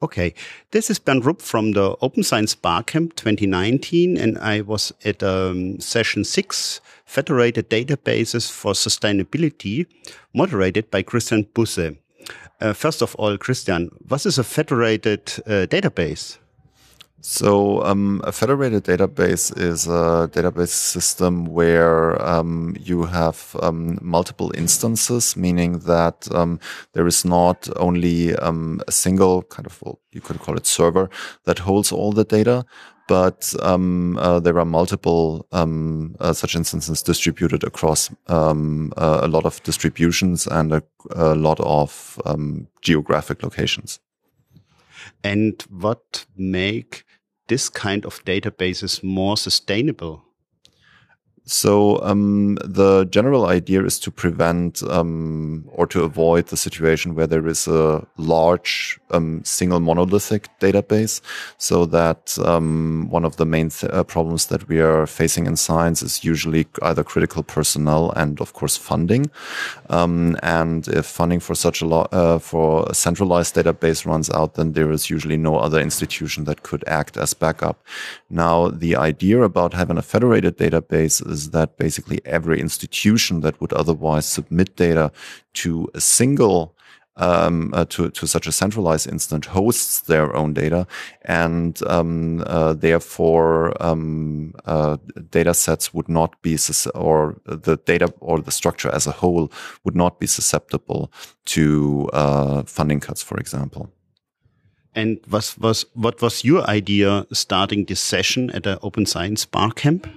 Okay, this is Bernd Rupp from the Open Science Barcamp 2019, and I was at um, session six, Federated Databases for Sustainability, moderated by Christian Busse. Uh, first of all, Christian, what is a federated uh, database? So um, a federated database is a database system where um, you have um, multiple instances, meaning that um, there is not only um, a single kind of, well, you could call it server that holds all the data, but um, uh, there are multiple um, uh, such instances distributed across um, uh, a lot of distributions and a, a lot of um, geographic locations. And what make this kind of databases more sustainable? So um, the general idea is to prevent um, or to avoid the situation where there is a large um, single monolithic database. So that um, one of the main th uh, problems that we are facing in science is usually either critical personnel and, of course, funding. Um, and if funding for such a lot uh, for a centralized database runs out, then there is usually no other institution that could act as backup. Now, the idea about having a federated database is is that basically every institution that would otherwise submit data to a single um, uh, to, to such a centralized instance hosts their own data and um, uh, therefore um, uh, data sets would not be or the data or the structure as a whole would not be susceptible to uh, funding cuts for example and was, was, what was your idea starting this session at the Open Science Barcamp?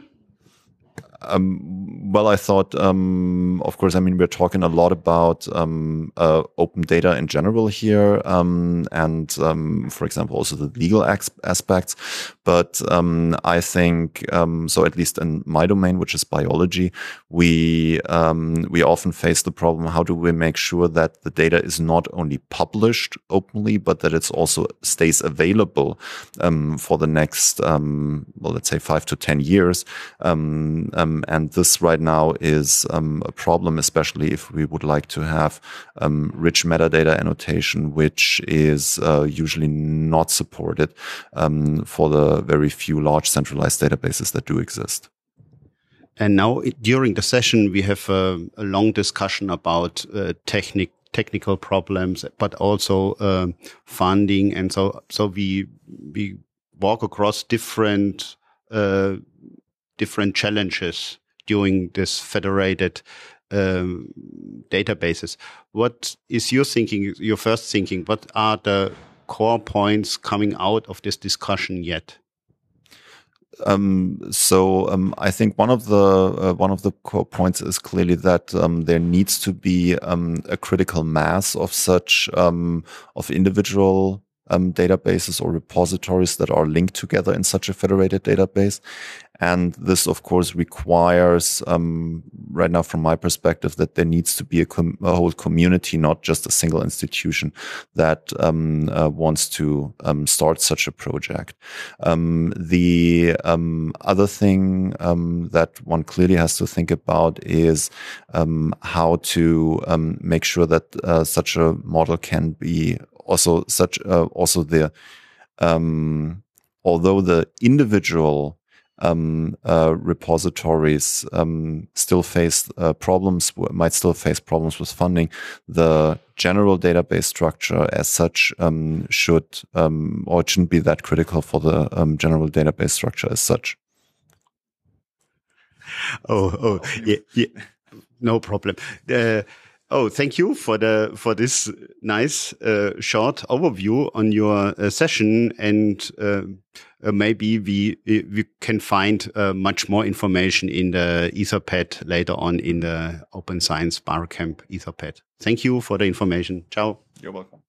Um, well, I thought, um, of course, I mean, we're talking a lot about um, uh, open data in general here, um, and um, for example, also the legal aspects. But um, I think, so at least in my domain, which is biology, we we often face the problem: how do we make sure that the data is not only published openly, but that it also stays available for the next, well, let's say, five to ten years. Um, and this right now is um, a problem, especially if we would like to have um, rich metadata annotation, which is uh, usually not supported um, for the very few large centralized databases that do exist. And now during the session, we have a, long discussion about uh, technic technical problems, but also uh, funding. And so, so we, we walk across different, uh, different challenges during this federated um, databases. What is your thinking, your first thinking? What are the core points coming out of this discussion yet? Um, so um, I think one of the uh, one of the core points is clearly that um, there needs to be um, a critical mass of such um, of individual um, databases or repositories that are linked together in such a federated database. And this, of course, requires, um, right now, from my perspective, that there needs to be a, a whole community, not just a single institution that um, uh, wants to um, start such a project. Um, the um, other thing um, that one clearly has to think about is how to make sure that uh, such a model can be also such uh, also the although the individual um, uh, repositories um, still face uh, problems, might still face problems with funding. The general database structure as such um, should um, or it shouldn't be that critical for the um, general database structure as such. Oh, oh, yeah, yeah. no problem. Uh, Oh, thank you for the for this nice uh, short overview on your uh, session, and uh, uh maybe we we can find uh, much more information in the Etherpad later on in the Open Science Barcamp Etherpad. Thank you for the information. Ciao. You're welcome.